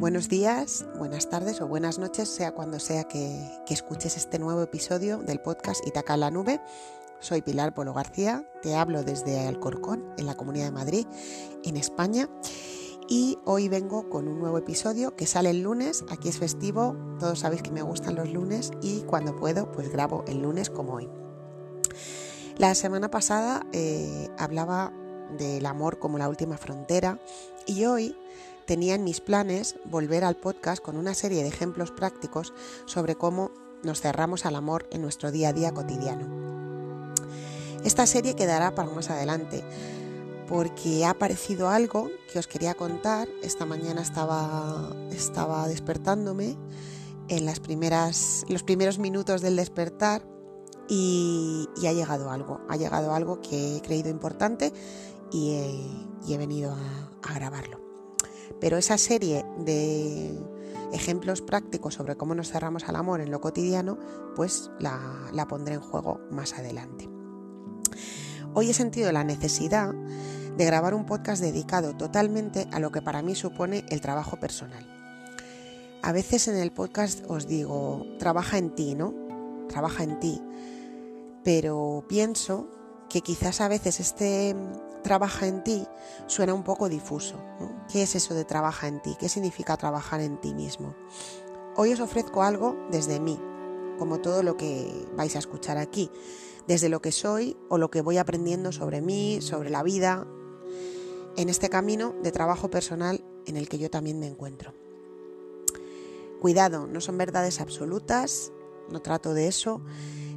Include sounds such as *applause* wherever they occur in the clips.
Buenos días, buenas tardes o buenas noches, sea cuando sea que, escuches este nuevo episodio del podcast Itaca la Nube. Soy Pilar Polo García, te hablo desde Alcorcón, en la Comunidad de Madrid, en España. Y hoy vengo con un nuevo episodio que sale el lunes, aquí es festivo, todos sabéis que me gustan los lunes y cuando puedo pues grabo el lunes como hoy. La semana pasada eh, hablaba del amor como la última frontera y hoy tenía en mis planes volver al podcast con una serie de ejemplos prácticos sobre cómo nos cerramos al amor en nuestro día a día cotidiano. Esta serie quedará para más adelante porque ha aparecido algo que os quería contar. Esta mañana estaba, estaba despertándome en las primeras, los primeros minutos del despertar y, ha llegado algo. Ha llegado algo que he creído importante y he, venido a, grabarlo. Pero esa serie de ejemplos prácticos sobre cómo nos cerramos al amor en lo cotidiano, pues la, pondré en juego más adelante. Hoy he sentido la necesidad de grabar un podcast dedicado totalmente a lo que para mí supone el trabajo personal. A veces en el podcast os digo, trabaja en ti, ¿no? Trabaja en ti. Pero pienso que quizás a veces este trabaja en ti suena un poco difuso. ¿Qué es eso de trabaja en ti? ¿Qué significa trabajar en ti mismo? Hoy os ofrezco algo desde mí, como todo lo que vais a escuchar aquí, desde lo que soy o lo que voy aprendiendo sobre mí, sobre la vida, en este camino de trabajo personal en el que yo también me encuentro. Cuidado, no son verdades absolutas, no trato de eso,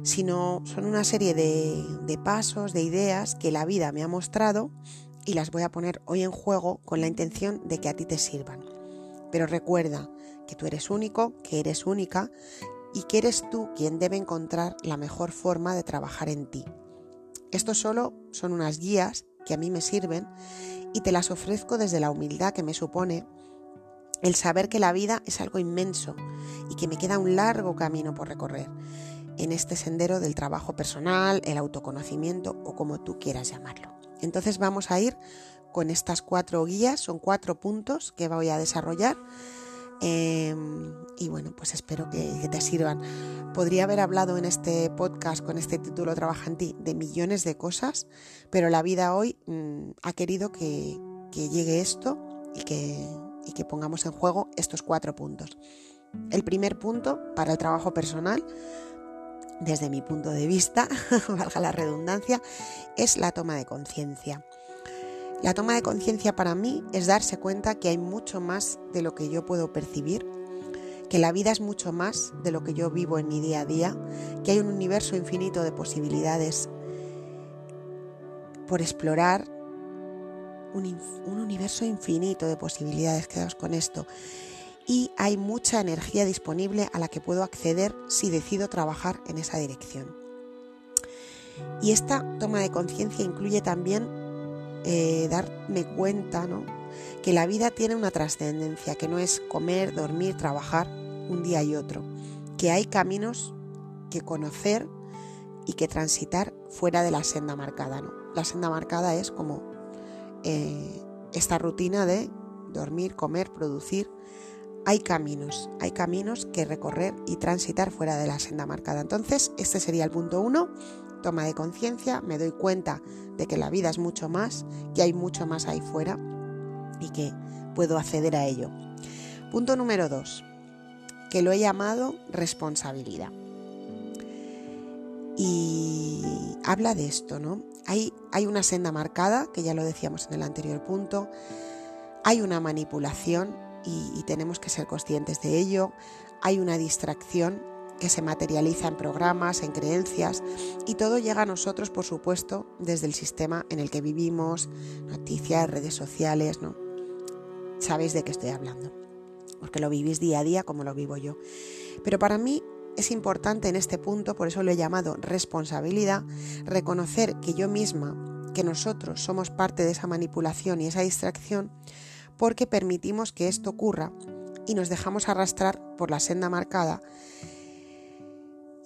sino son una serie de, pasos, de ideas que la vida me ha mostrado y las voy a poner hoy en juego con la intención de que a ti te sirvan. Pero recuerda que tú eres único, que eres única y que eres tú quien debe encontrar la mejor forma de trabajar en ti. Esto solo son unas guías que a mí me sirven y te las ofrezco desde la humildad que me supone el saber que la vida es algo inmenso y que me queda un largo camino por recorrer en este sendero del trabajo personal, el autoconocimiento o como tú quieras llamarlo. Entonces vamos a ir con estas cuatro guías, son cuatro puntos que voy a desarrollar em, y bueno, pues espero que, te sirvan. Podría haber hablado en este podcast con este título Trabaja en ti de millones de cosas, pero la vida hoy mm, ha querido que, llegue esto y que, y que pongamos en juego estos cuatro puntos. El primer punto para el trabajo personal desde mi punto de vista, *laughs* valga la redundancia, es la toma de conciencia. La toma de conciencia para mí es darse cuenta que hay mucho más de lo que yo puedo percibir, que la vida es mucho más de lo que yo vivo en mi día a día, que hay un universo infinito de posibilidades por explorar, un, universo infinito de posibilidades, quedaos con esto, y hay mucha energía disponible a la que puedo acceder si decido trabajar en esa dirección. Y esta toma de conciencia incluye también eh, darme cuenta que la vida tiene una trascendencia, que no es comer, dormir, trabajar un día y otro, que hay caminos que conocer y que transitar fuera de la senda marcada. ¿no? La senda marcada es como eh, esta rutina de dormir, comer, producir, hay caminos, hay caminos que recorrer y transitar fuera de la senda marcada. Entonces, este sería el punto uno, toma de conciencia, me doy cuenta de que la vida es mucho más, que hay mucho más ahí fuera y que puedo acceder a ello. Punto número dos, que lo he llamado responsabilidad. Y habla de esto, ¿no? Hay, hay una senda marcada, que ya lo decíamos en el anterior punto, hay una manipulación, y, tenemos que ser conscientes de ello. Hay una distracción que se materializa en programas, en creencias y todo llega a nosotros, por supuesto, desde el sistema en el que vivimos, noticias, redes sociales, ¿no? Sabéis de qué estoy hablando, porque lo vivís día a día como lo vivo yo. Pero para mí es importante en este punto, por eso lo he llamado responsabilidad, reconocer que yo misma, que nosotros somos parte de esa manipulación y esa distracción, porque permitimos que esto ocurra y nos dejamos arrastrar por la senda marcada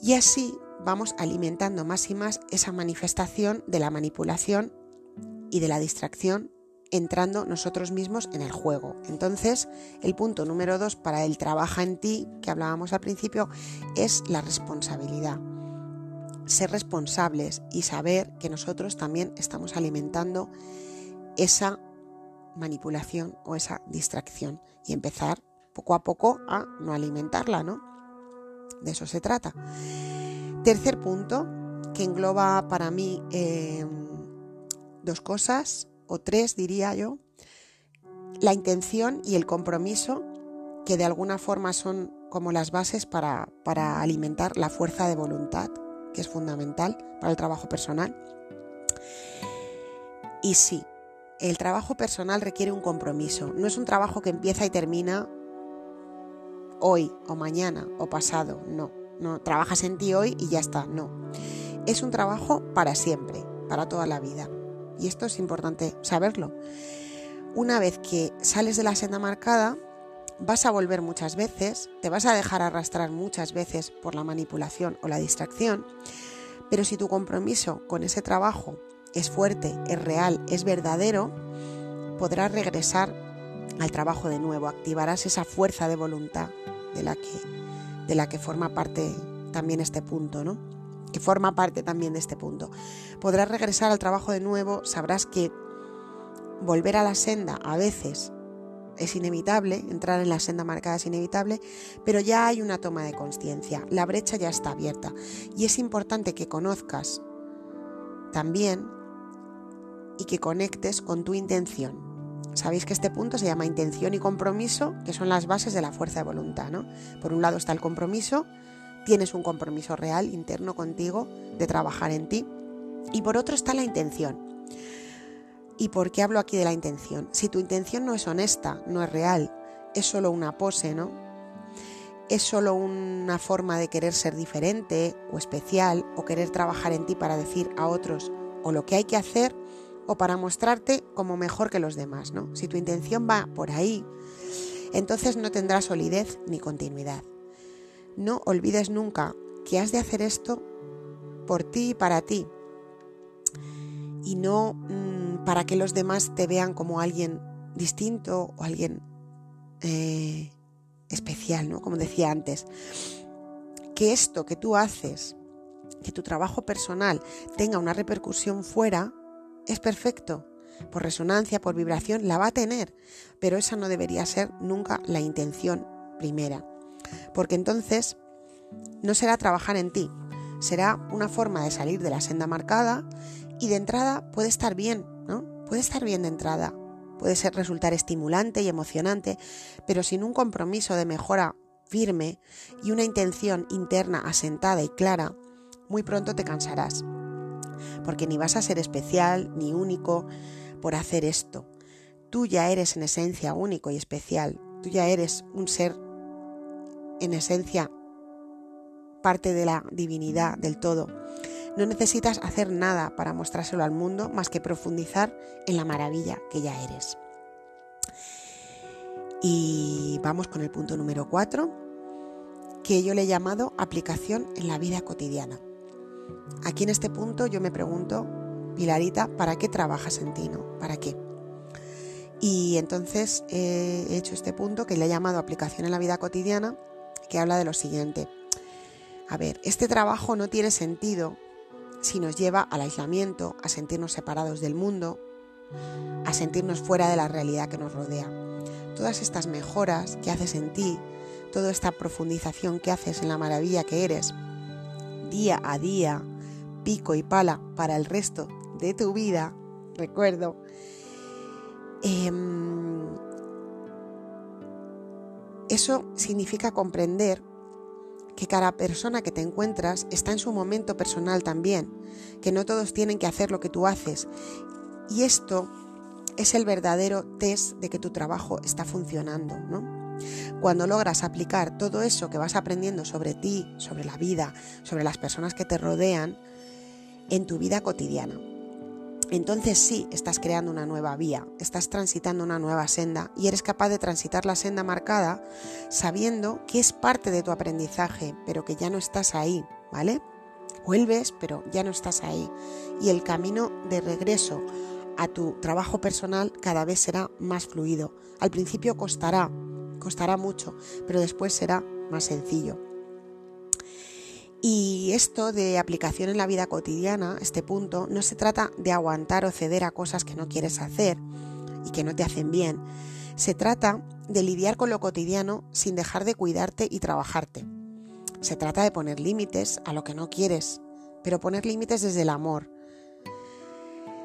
y así vamos alimentando más y más esa manifestación de la manipulación y de la distracción entrando nosotros mismos en el juego. Entonces, el punto número dos para el trabaja en ti, que hablábamos al principio, es la responsabilidad. Ser responsables y saber que nosotros también estamos alimentando esa manipulación o esa distracción y empezar poco a poco a no alimentarla, ¿no? De eso se trata. Tercer punto, que engloba para mí eh, dos cosas, o tres diría yo, la intención y el compromiso, que de alguna forma son como las bases para, para alimentar la fuerza de voluntad, que es fundamental para el trabajo personal. Y sí, el trabajo personal requiere un compromiso, no es un trabajo que empieza y termina hoy o mañana o pasado, no, no trabajas en ti hoy y ya está, no. Es un trabajo para siempre, para toda la vida. Y esto es importante saberlo. Una vez que sales de la senda marcada, vas a volver muchas veces, te vas a dejar arrastrar muchas veces por la manipulación o la distracción, pero si tu compromiso con ese trabajo es fuerte, es real, es verdadero, podrás regresar al trabajo de nuevo, activarás esa fuerza de voluntad de la que, de la que forma parte también este punto, ¿no? que forma parte también de este punto. Podrás regresar al trabajo de nuevo, sabrás que volver a la senda a veces es inevitable, entrar en la senda marcada es inevitable, pero ya hay una toma de conciencia, la brecha ya está abierta y es importante que conozcas también y que conectes con tu intención. Sabéis que este punto se llama intención y compromiso, que son las bases de la fuerza de voluntad. ¿no? Por un lado está el compromiso, tienes un compromiso real interno contigo de trabajar en ti. Y por otro está la intención. ¿Y por qué hablo aquí de la intención? Si tu intención no es honesta, no es real, es solo una pose, ¿no? Es solo una forma de querer ser diferente o especial o querer trabajar en ti para decir a otros o lo que hay que hacer o para mostrarte como mejor que los demás, ¿no? Si tu intención va por ahí, entonces no tendrás solidez ni continuidad. No olvides nunca que has de hacer esto por ti y para ti. Y no mm, para que los demás te vean como alguien distinto o alguien eh, especial, ¿no? Como decía antes. Que esto que tú haces, que tu trabajo personal tenga una repercusión fuera, es perfecto. Por resonancia, por vibración, la va a tener. Pero esa no debería ser nunca la intención primera porque entonces no será trabajar en ti, será una forma de salir de la senda marcada y de entrada puede estar bien, ¿no? Puede estar bien de entrada, puede ser resultar estimulante y emocionante, pero sin un compromiso de mejora firme y una intención interna asentada y clara, muy pronto te cansarás, porque ni vas a ser especial ni único por hacer esto. Tú ya eres en esencia único y especial, tú ya eres un ser en esencia parte de la divinidad del todo. No necesitas hacer nada para mostrárselo al mundo más que profundizar en la maravilla que ya eres. Y vamos con el punto número 4, que yo le he llamado aplicación en la vida cotidiana. Aquí en este punto yo me pregunto, Pilarita, ¿para qué trabajas en ti? No? ¿Para qué? Y entonces he hecho este punto que le he llamado aplicación en la vida cotidiana que habla de lo siguiente. A ver, este trabajo no tiene sentido si nos lleva al aislamiento, a sentirnos separados del mundo, a sentirnos fuera de la realidad que nos rodea. Todas estas mejoras que haces en ti, toda esta profundización que haces en la maravilla que eres, día a día, pico y pala para el resto de tu vida, recuerdo, em, eso significa comprender que cada persona que te encuentras está en su momento personal también, que no todos tienen que hacer lo que tú haces. Y esto es el verdadero test de que tu trabajo está funcionando, ¿no? Cuando logras aplicar todo eso que vas aprendiendo sobre ti, sobre la vida, sobre las personas que te rodean, en tu vida cotidiana entonces sí estás creando una nueva vía, estás transitando una nueva senda y eres capaz de transitar la senda marcada sabiendo que es parte de tu aprendizaje, pero que ya no estás ahí, ¿vale? Vuelves, pero ya no estás ahí. Y el camino de regreso a tu trabajo personal cada vez será más fluido. Al principio costará, costará mucho, pero después será más sencillo. Y esto de aplicación en la vida cotidiana, este punto, no se trata de aguantar o ceder a cosas que no quieres hacer y que no te hacen bien. Se trata de lidiar con lo cotidiano sin dejar de cuidarte y trabajarte. Se trata de poner límites a lo que no quieres, pero poner límites desde el amor.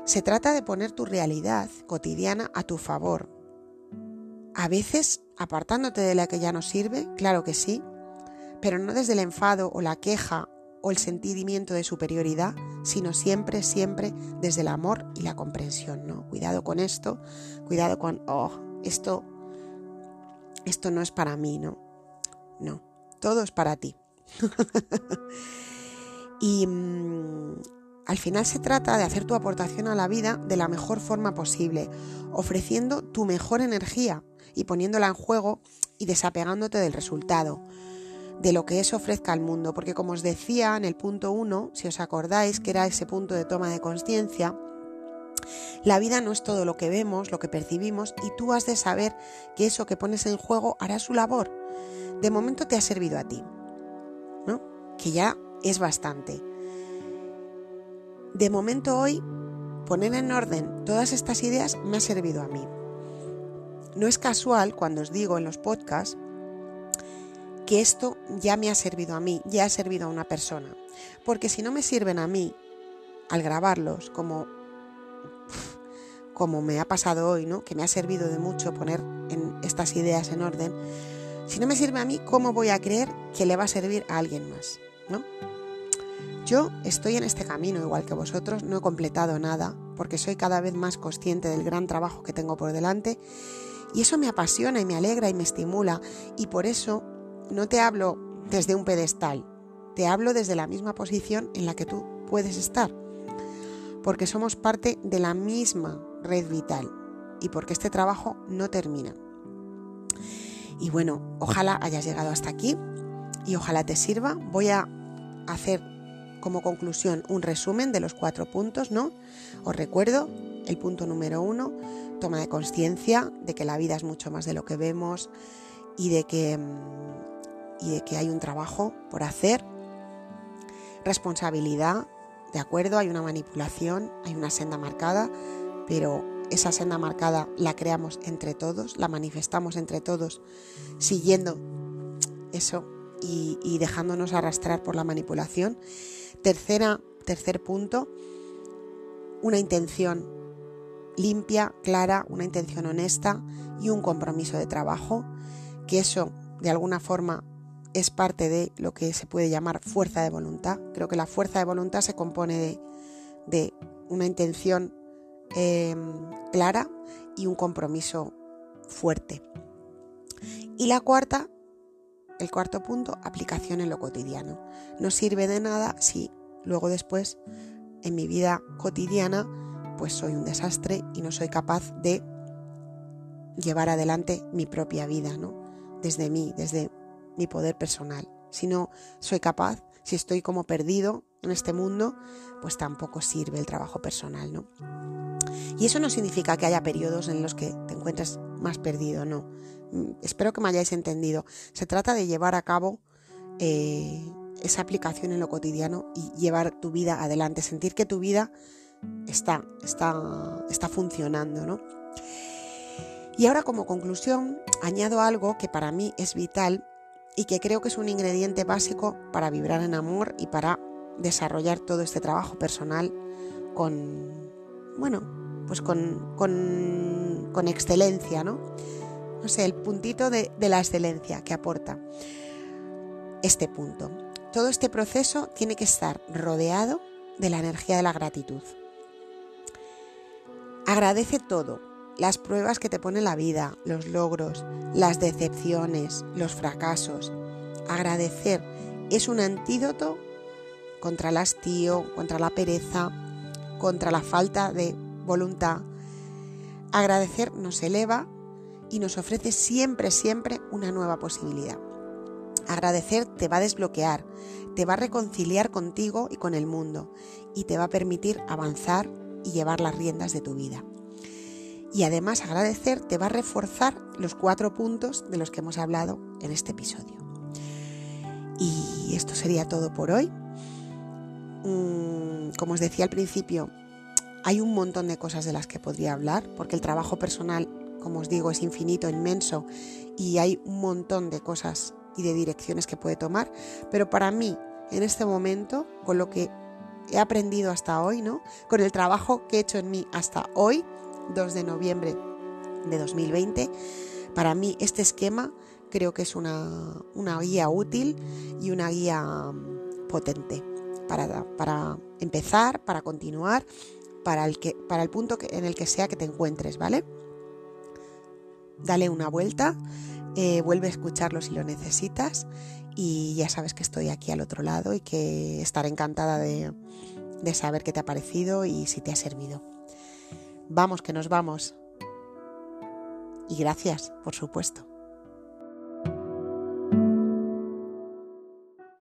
Se trata de poner tu realidad cotidiana a tu favor. A veces apartándote de la que ya no sirve, claro que sí, pero no desde el enfado o la queja o el sentimiento de superioridad, sino siempre, siempre desde el amor y la comprensión, ¿no? Cuidado con esto, cuidado con, oh, esto, esto no es para mí, ¿no? No, todo es para ti. *laughs* y mm, al final se trata de hacer tu aportación a la vida de la mejor forma posible, ofreciendo tu mejor energía y poniéndola en juego y desapegándote del resultado de lo que eso ofrezca al mundo, porque como os decía en el punto 1, si os acordáis que era ese punto de toma de conciencia, la vida no es todo lo que vemos, lo que percibimos, y tú has de saber que eso que pones en juego hará su labor. De momento te ha servido a ti, ¿no? Que ya es bastante. De momento hoy, poner en orden todas estas ideas me ha servido a mí. No es casual cuando os digo en los podcasts que esto ya me ha servido a mí, ya ha servido a una persona. Porque si no me sirven a mí, al grabarlos, como, como me ha pasado hoy, ¿no? que me ha servido de mucho poner en estas ideas en orden, si no me sirve a mí, ¿cómo voy a creer que le va a servir a alguien más? ¿no? Yo estoy en este camino igual que vosotros, no he completado nada, porque soy cada vez más consciente del gran trabajo que tengo por delante, y eso me apasiona y me alegra y me estimula, y por eso no te hablo desde un pedestal, te hablo desde la misma posición en la que tú puedes estar, porque somos parte de la misma red vital y porque este trabajo no termina. Y bueno, ojalá hayas llegado hasta aquí y ojalá te sirva. Voy a hacer como conclusión un resumen de los cuatro puntos, ¿no? Os recuerdo el punto número uno, toma de conciencia de que la vida es mucho más de lo que vemos y de que mm, y de que hay un trabajo por hacer. Responsabilidad, de acuerdo, hay una manipulación, hay una senda marcada, pero esa senda marcada la creamos entre todos, la manifestamos entre todos, siguiendo eso y, dejándonos arrastrar por la manipulación. Tercera, tercer punto, una intención limpia, clara, una intención honesta y un compromiso de trabajo, que eso de alguna forma es parte de lo que se puede llamar fuerza de voluntad. Creo que la fuerza de voluntad se compone de, una intención em, clara y un compromiso fuerte. Y la cuarta, el cuarto punto, aplicación en lo cotidiano. No sirve de nada si luego después en mi vida cotidiana pues soy un desastre y no soy capaz de llevar adelante mi propia vida, ¿no? Desde mí, desde mi poder personal. Si no soy capaz, si estoy como perdido en este mundo, pues tampoco sirve el trabajo personal, ¿no? Y eso no significa que haya periodos en los que te encuentres más perdido, no. Mm, espero que me hayáis entendido. Se trata de llevar a cabo eh, esa aplicación en lo cotidiano y llevar tu vida adelante, sentir que tu vida está, está, está funcionando, ¿no? Y ahora como conclusión añado algo que para mí es vital y que creo que es un ingrediente básico para vibrar en amor y para desarrollar todo este trabajo personal con, bueno, pues con, con, excelencia, ¿no? No sé, el puntito de, de la excelencia que aporta este punto. Todo este proceso tiene que estar rodeado de la energía de la gratitud. Agradece todo, las pruebas que te pone la vida, los logros, las decepciones, los fracasos. Agradecer es un antídoto contra el hastío, contra la pereza, contra la falta de voluntad. Agradecer nos eleva y nos ofrece siempre, siempre una nueva posibilidad. Agradecer te va a desbloquear, te va a reconciliar contigo y con el mundo y te va a permitir avanzar y llevar las riendas de tu vida. Y además agradecer te va a reforzar los cuatro puntos de los que hemos hablado en este episodio. Y esto sería todo por hoy. Mm, como os decía al principio, hay un montón de cosas de las que podría hablar, porque el trabajo personal, como os digo, es infinito, inmenso, y hay un montón de cosas y de direcciones que puede tomar, pero para mí, en este momento, con lo que he aprendido hasta hoy, ¿no? Con el trabajo que he hecho en mí hasta hoy, 2 de noviembre de 2020, para mí este esquema creo que es una, guía útil y una guía mm, potente para, para empezar, para continuar, para el, que, para el punto en el que sea que te encuentres, ¿vale? Dale una vuelta, eh, vuelve a escucharlo si lo necesitas y ya sabes que estoy aquí al otro lado y que estaré encantada de, de saber qué te ha parecido y si te ha servido. Vamos, que nos vamos. Y gracias, por supuesto.